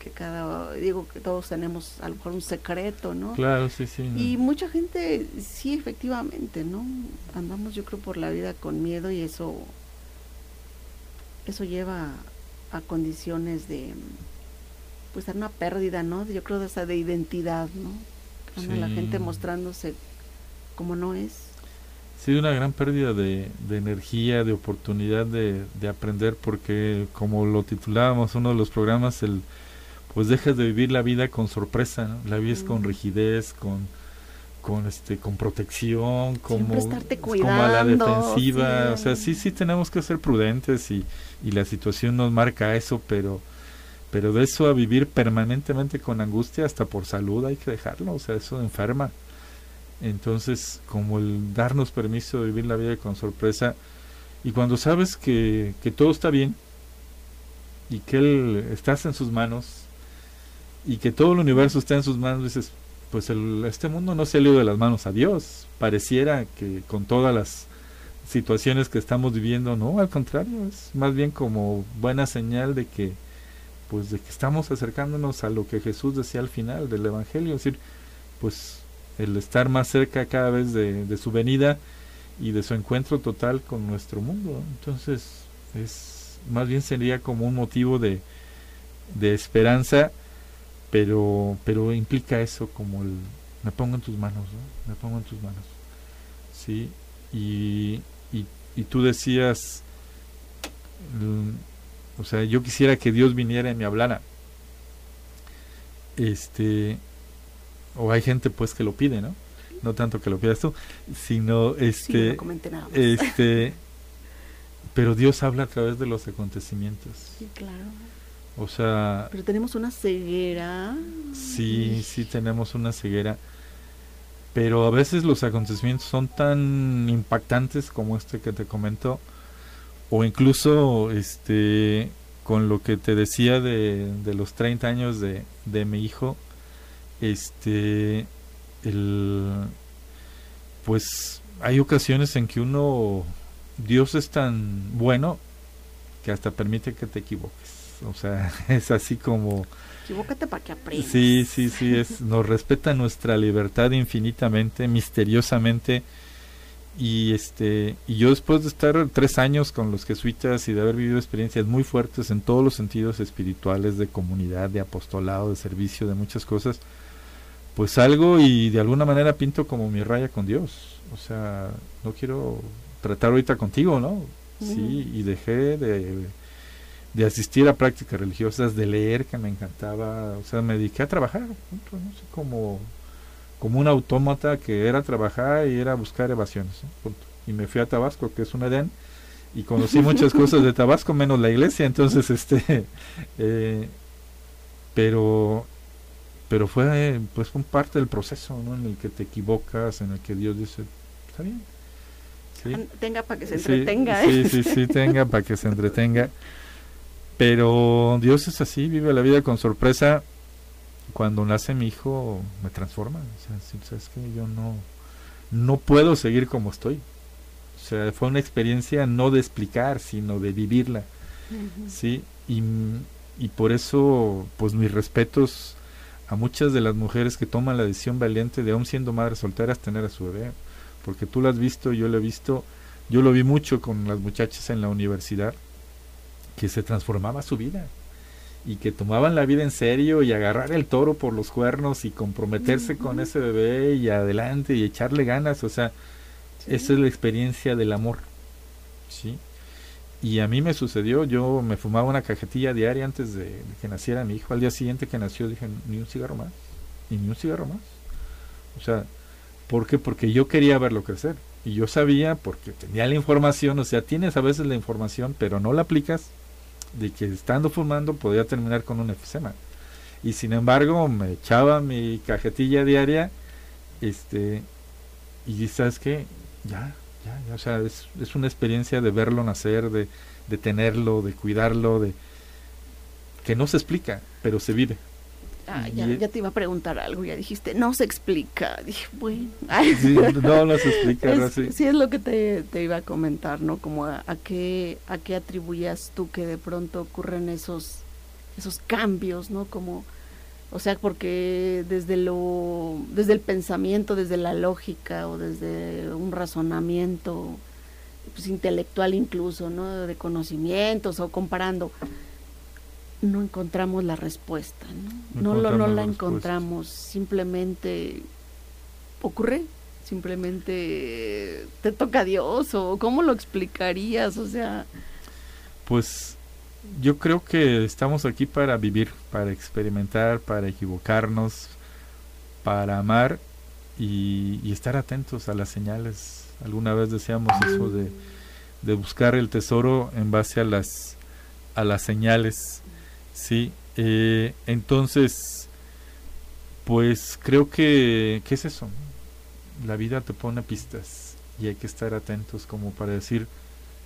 que cada, digo que todos tenemos a lo mejor un secreto, ¿no? Claro, sí, sí. No. Y mucha gente, sí, efectivamente, ¿no? Andamos yo creo por la vida con miedo y eso, eso lleva a condiciones de pues a una pérdida, ¿no? Yo creo de esa de identidad, ¿no? Cuando sí. la gente mostrándose como no es. Sí, una gran pérdida de, de energía, de oportunidad de, de, aprender, porque como lo titulábamos uno de los programas, el pues dejas de vivir la vida con sorpresa, ¿no? la vives mm. con rigidez, con con este con protección, como, como a la defensiva, sí. o sea, sí sí tenemos que ser prudentes y, y la situación nos marca eso, pero pero de eso a vivir permanentemente con angustia hasta por salud hay que dejarlo, o sea, eso enferma. Entonces, como el darnos permiso de vivir la vida con sorpresa y cuando sabes que, que todo está bien y que él estás en sus manos y que todo el universo está en sus manos, dices, pues el, este mundo no se ha ido de las manos a Dios. Pareciera que con todas las situaciones que estamos viviendo, no, al contrario, es más bien como buena señal de que pues de que estamos acercándonos a lo que Jesús decía al final del Evangelio, es decir, pues el estar más cerca cada vez de, su venida y de su encuentro total con nuestro mundo. Entonces, es más bien sería como un motivo de, de esperanza, pero, pero implica eso como el me pongo en tus manos, ¿no? me pongo en tus manos. Sí, y, y, y tú decías, o sea, yo quisiera que Dios viniera y me hablara. Este, o hay gente pues que lo pide, ¿no? No tanto que lo pidas tú, sino este, sí, no nada más. este, pero Dios habla a través de los acontecimientos. Sí, claro. O sea... Pero tenemos una ceguera. Sí, sí tenemos una ceguera. Pero a veces los acontecimientos son tan impactantes como este que te comento. O incluso este con lo que te decía de, de los 30 años de, de mi hijo. Este... El, pues hay ocasiones en que uno, Dios es tan bueno que hasta permite que te equivoques. O sea, es así como... Equivócate para que aprendas. Sí, sí, sí, es, nos respeta nuestra libertad infinitamente, misteriosamente. Y este y yo después de estar tres años con los jesuitas y de haber vivido experiencias muy fuertes en todos los sentidos espirituales, de comunidad, de apostolado, de servicio, de muchas cosas, pues salgo y de alguna manera pinto como mi raya con Dios. O sea, no quiero tratar ahorita contigo, ¿no? Sí, y dejé de, de asistir a prácticas religiosas, de leer que me encantaba, o sea, me dediqué a trabajar, no sé, como, como un autómata que era trabajar y era buscar evasiones. Y me fui a Tabasco, que es un Edén, y conocí muchas cosas de Tabasco, menos la iglesia, entonces, este, eh, pero pero fue pues un parte del proceso ¿no? en el que te equivocas en el que Dios dice está bien tenga para que se entretenga sí, ¿eh? sí sí sí tenga para que se entretenga pero Dios es así vive la vida con sorpresa cuando nace mi hijo me transforma. O sea sabes que yo no no puedo seguir como estoy. O sea fue una experiencia no de explicar sino de vivirla sí y, y por eso pues mis respetos a muchas de las mujeres que toman la decisión valiente de aún siendo madres solteras tener a su bebé, porque tú lo has visto, yo lo he visto, yo lo vi mucho con las muchachas en la universidad, que se transformaba su vida y que tomaban la vida en serio y agarrar el toro por los cuernos y comprometerse con ese bebé y adelante y echarle ganas, o sea, esa es la experiencia del amor, ¿sí? Y a mí me sucedió, yo me fumaba una cajetilla diaria antes de, que naciera mi hijo. Al día siguiente que nació dije, ni un cigarro más, ni un cigarro más. O sea, ¿por qué? Porque yo quería verlo crecer. Y yo sabía, porque tenía la información, o sea, tienes a veces la información, pero no la aplicas, de que estando fumando podía terminar con un efisema. Y sin embargo, me echaba mi cajetilla diaria, este, y ¿sabes qué? Ya, ya, o sea, es, es, una experiencia de verlo nacer, de, de tenerlo, de cuidarlo, de que no se explica, pero se vive. Ah, ya, ya, te iba a preguntar algo, ya dijiste, no se explica. Dije, bueno. no, no se explica. Es, sí. es lo que te, te, iba a comentar, ¿no? Como a, a, qué, a qué atribuías tú que de pronto ocurren esos, esos cambios, ¿no? Como o sea, porque desde lo, desde el pensamiento, desde la lógica o desde un razonamiento pues, intelectual incluso, ¿no? De conocimientos o comparando, no encontramos la respuesta, ¿no? No, lo, no la, encontramos, simplemente ocurre, simplemente te toca Dios o cómo lo explicarías, o sea... Pues yo creo que estamos aquí para vivir, para experimentar, para equivocarnos, para amar y, estar atentos a las señales. Alguna vez decíamos eso de, de, buscar el tesoro en base a las, a las señales. Sí, eh, entonces, pues creo que, ¿qué es eso? La vida te pone pistas y hay que estar atentos como para decir,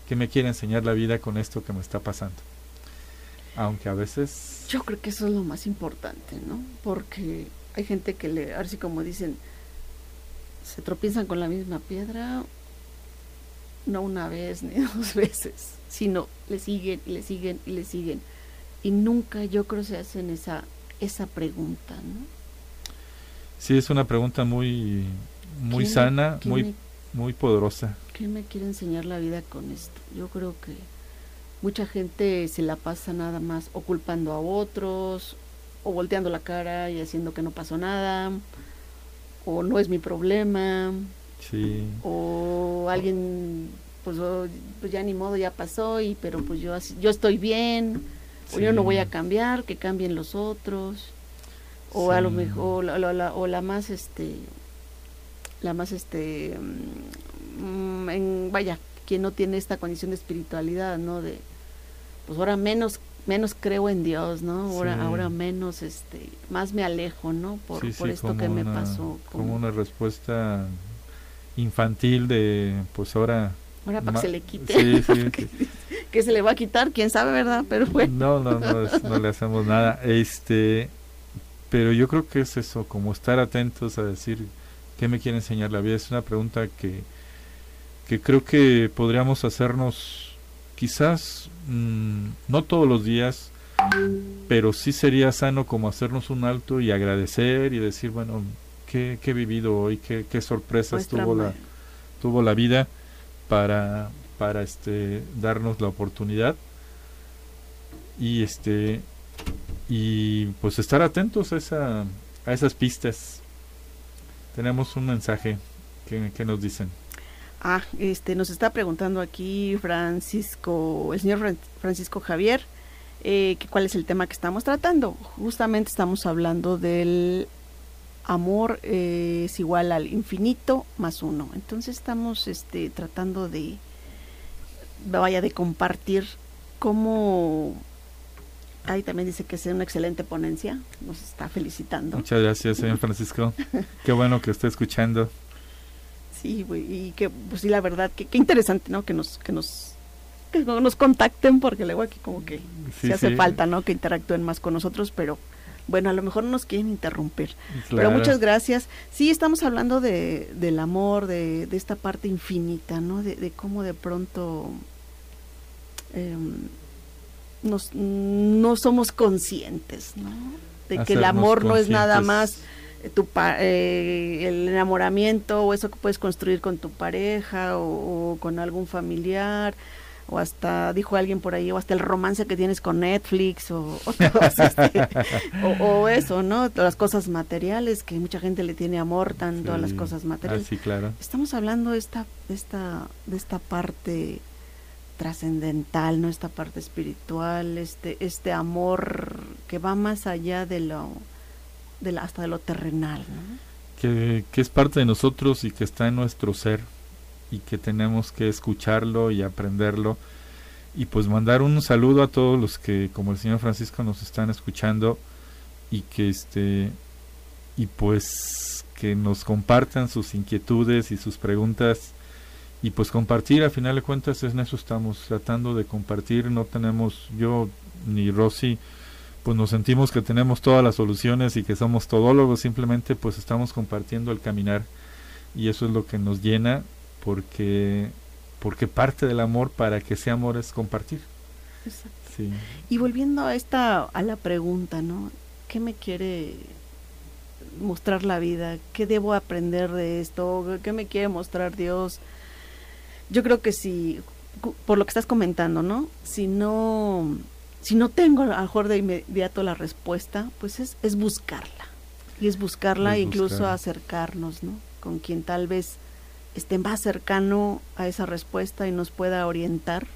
¿qué me quiere enseñar la vida con esto que me está pasando? Aunque a veces... Yo creo que eso es lo más importante, ¿no? Porque hay gente que le, así como dicen, se tropiezan con la misma piedra, no una vez ni dos veces, sino le siguen y le siguen y le siguen. Y nunca yo creo se hacen esa, esa pregunta, ¿no? Sí, es una pregunta muy, muy sana, muy, muy poderosa. ¿Qué me quiere enseñar la vida con esto? Yo creo que mucha gente se la pasa nada más o culpando a otros o volteando la cara y haciendo que no pasó nada o no es mi problema sí. o alguien pues, pues, ya ni modo ya pasó y pero pues yo yo estoy bien o yo no voy a cambiar que cambien los otros o a lo mejor o la, o la más este la más este mm, en, vaya quien no tiene esta condición de espiritualidad no de pues ahora menos menos creo en Dios, ¿no? Ahora, ahora menos, este, más me alejo, ¿no? Por, por esto que me pasó. Como... una respuesta infantil de, pues ahora... Ahora para que se le quite. que, se le va a quitar, quién sabe, ¿verdad? Pero bueno. No, no, no, no le hacemos nada. Este, pero yo creo que es eso, como estar atentos a decir qué me quiere enseñar la vida. Es una pregunta que, que creo que podríamos hacernos quizás mm, no todos los días, pero sí sería sano como hacernos un alto y agradecer y decir, bueno, qué, he vivido hoy, qué, qué sorpresas tuvo la, tuvo la vida para, para este, darnos la oportunidad y este y pues estar atentos a, esa, a esas pistas. Tenemos un mensaje que, nos dicen. Ah, este, nos está preguntando aquí Francisco, el señor Francisco Javier, eh, cuál es el tema que estamos tratando. Justamente estamos hablando del amor eh, es igual al infinito más uno. Entonces estamos este, tratando de, vaya, de compartir cómo... Ahí también dice que es una excelente ponencia, nos está felicitando. Muchas gracias, señor Francisco. Qué bueno que esté escuchando. Sí, y que, pues sí, la verdad, que qué interesante, ¿no? Que nos, que nos, que nos contacten, porque luego aquí como que se hace falta, ¿no? Que interactúen más con nosotros, pero bueno, a lo mejor no nos quieren interrumpir. Pero muchas gracias. Sí, estamos hablando de, del amor, de, de esta parte infinita, ¿no? De, cómo de pronto em, nos, no somos conscientes, ¿no? De que el amor no es nada más tu eh, el enamoramiento o eso que puedes construir con tu pareja o, con algún familiar o hasta dijo alguien por ahí o hasta el romance que tienes con Netflix o o, este, o, eso no las cosas materiales que mucha gente le tiene amor tanto a las cosas materiales. ah, claro. estamos hablando de esta de esta de esta parte trascendental no esta parte espiritual este este amor que va más allá de lo hasta de lo terrenal. Que, que es parte de nosotros y que está en nuestro ser y que tenemos que escucharlo y aprenderlo. Y pues mandar un saludo a todos los que, como el señor Francisco, nos están escuchando y que este y pues que nos compartan sus inquietudes y sus preguntas. Y pues compartir a final de cuentas es en eso estamos tratando de compartir. No tenemos yo ni Rosy pues nos sentimos que tenemos todas las soluciones y que somos todólogos, simplemente pues estamos compartiendo el caminar. Y eso es lo que nos llena porque porque parte del amor para que ese amor es compartir. Sí. Y volviendo a esta a la pregunta, ¿no? ¿Qué me quiere mostrar la vida? ¿Qué debo aprender de esto? ¿Qué me quiere mostrar Dios? Yo creo que si por lo que estás comentando, ¿no? Si no si no tengo a lo mejor de inmediato la respuesta, pues es, es buscarla. Y es buscarla e incluso acercarnos, ¿no? Con quien tal vez esté más cercano a esa respuesta y nos pueda orientar.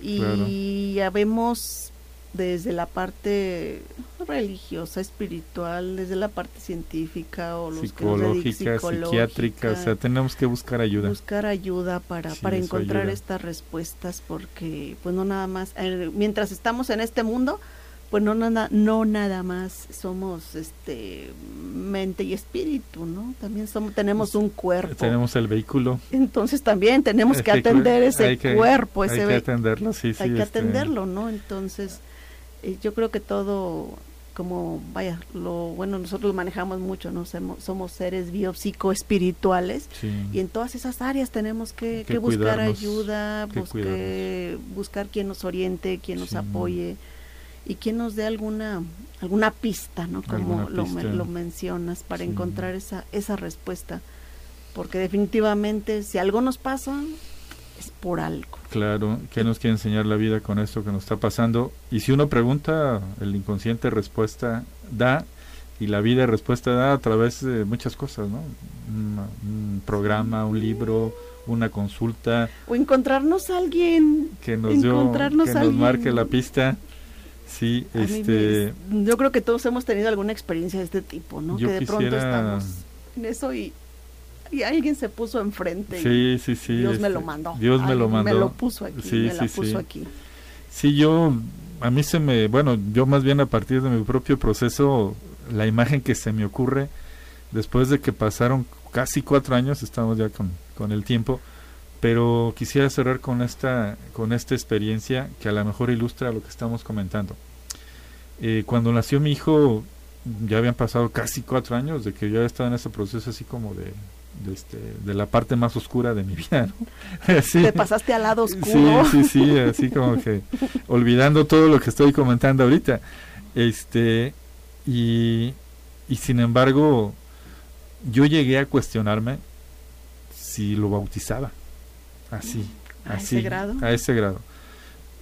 Y ya vemos desde la parte religiosa, espiritual, desde la parte científica o los psicológica, psiquiátrica, o sea, tenemos que buscar ayuda. Buscar ayuda para, para encontrar estas respuestas porque pues no nada más, eh, mientras estamos en este mundo, pues no nada, no nada más somos este mente y espíritu, ¿no? También somos, tenemos un cuerpo. Tenemos el vehículo. Entonces también tenemos que atender ese cuerpo, ese hay que atenderlo, sí, sí. Hay que este atenderlo, ¿no? Entonces yo creo que todo como vaya lo bueno nosotros lo manejamos mucho no somos, somos seres biopsicoespirituales y en todas esas áreas tenemos que, buscar ayuda buscar, buscar quien nos oriente quien nos apoye y quien nos dé alguna alguna pista no como lo, lo, mencionas para encontrar esa esa respuesta porque definitivamente si algo nos pasa es por algo. Claro, ¿qué nos quiere enseñar la vida con esto que nos está pasando? Y si uno pregunta, el inconsciente respuesta da y la vida respuesta da a través de muchas cosas, ¿no? Un, programa, un libro, una consulta. O encontrarnos a alguien. Que nos, dio, que nos marque la pista. Sí, este... yo creo que todos hemos tenido alguna experiencia de este tipo, ¿no? que de pronto estamos en eso y y alguien se puso enfrente. Sí, sí, sí. Dios me lo este, mandó. Dios me lo mandó. Me lo puso aquí. Sí, me sí, puso aquí. Sí, yo a mí se me, bueno, yo más bien a partir de mi propio proceso, la imagen que se me ocurre después de que pasaron casi cuatro años, estamos ya con, con el tiempo, pero quisiera cerrar con esta, con esta experiencia que a lo mejor ilustra lo que estamos comentando. Eh, cuando nació mi hijo, ya habían pasado casi cuatro años de que yo había estado en ese proceso así como de, de, este, de la parte más oscura de mi vida. Te pasaste al lado oscuro. Sí, sí, sí, así como que olvidando todo lo que estoy comentando ahorita. Este, y, y sin embargo, yo llegué a cuestionarme si lo bautizaba. Así, ¿A así. ese grado? A ese grado.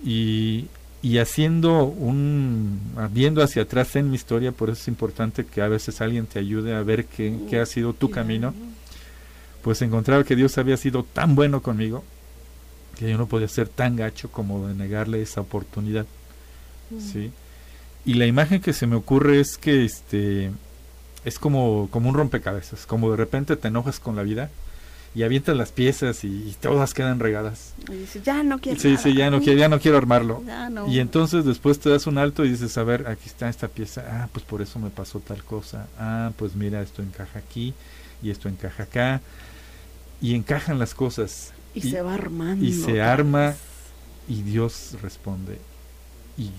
Y, y haciendo un, viendo hacia atrás en mi historia, por eso es importante que a veces alguien te ayude a ver qué, qué ha sido tu camino, pues encontraba que Dios había sido tan bueno conmigo que yo no podía ser tan gacho como de negarle esa oportunidad. ¿sí? Y la imagen que se me ocurre es que este es como, como un rompecabezas, como de repente te enojas con la vida y avientas las piezas y, y todas quedan regadas. Y dices, ya no quiero. Sí, sí, ya no quiero, ya no quiero armarlo. Ya no. Y entonces después te das un alto y dices, a ver, aquí está esta pieza, ah, pues por eso me pasó tal cosa, ah, pues mira, esto encaja aquí y esto encaja acá. Y encajan las cosas. y, se va armando. Y se arma vez. y Dios responde. Y,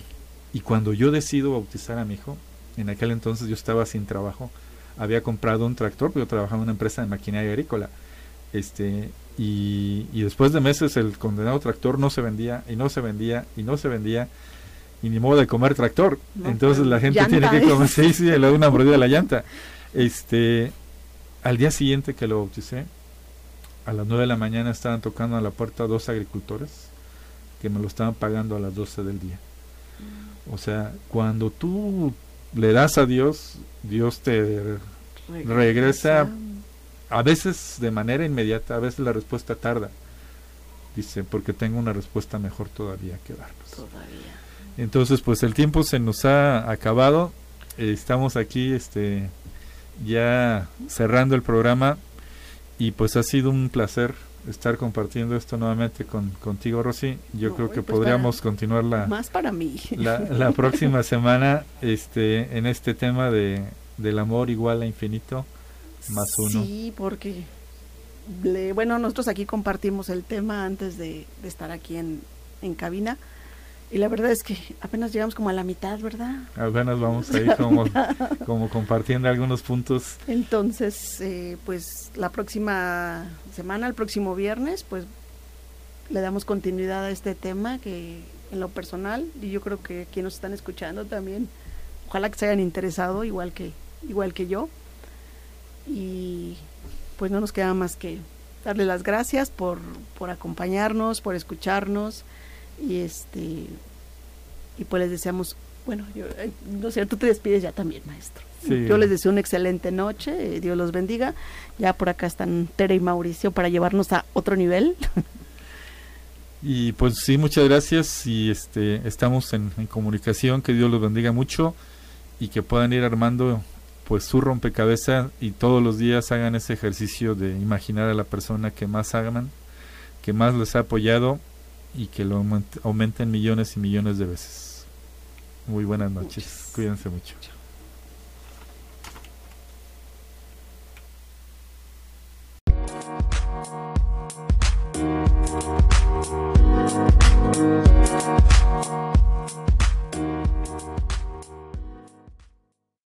y cuando yo decido bautizar a mi hijo, en aquel entonces yo estaba sin trabajo, había comprado un tractor, porque yo trabajaba en una empresa de maquinaria agrícola. Este, y, y después de meses el condenado tractor no se vendía y no se vendía y no se vendía y ni modo de comer tractor. No, entonces pero la gente tiene que comer, sí, sí, le da una mordida a la llanta. Este, al día siguiente que lo bauticé, a las 9 de la mañana estaban tocando a la puerta dos agricultores que me lo estaban pagando a las 12 del día. O sea, cuando tú le das a Dios, Dios te regresa a veces de manera inmediata, a veces la respuesta tarda. Dice, porque tengo una respuesta mejor todavía que darnos. Todavía. Entonces, pues el tiempo se nos ha acabado. Eh, estamos aquí este ya cerrando el programa y pues ha sido un placer estar compartiendo esto nuevamente con contigo Rosy. Yo No, creo que pues podríamos para- continuar la, Más para mí. la, la próxima semana este en este tema de del amor igual a infinito más uno. Sí, porque le- bueno, nosotros aquí compartimos el tema antes de, de estar aquí en, en cabina. Y la verdad es que apenas llegamos como a la mitad, ¿verdad? Apenas vamos ahí como, como compartiendo algunos puntos. Entonces, eh, pues la próxima semana, el próximo viernes, pues le damos continuidad a este tema que en lo personal, y yo creo que quienes nos están escuchando también, ojalá que se hayan interesado igual que, igual que yo. Y pues no nos queda más que darle las gracias por, por acompañarnos, por escucharnos y este y pues les deseamos bueno yo eh, no sé tú te despides ya también maestro. Sí. yo les deseo una excelente noche eh, Dios los bendiga. Ya por acá están Tere y Mauricio para llevarnos a otro nivel. Y pues sí, muchas gracias y este estamos en, en comunicación, que Dios los bendiga mucho y que puedan ir armando pues su rompecabezas y todos los días hagan ese ejercicio de imaginar a la persona que más hagan, que más les ha apoyado y que lo aument- aumenten millones y millones de veces. Muy buenas noches, Muchas. cuídense mucho.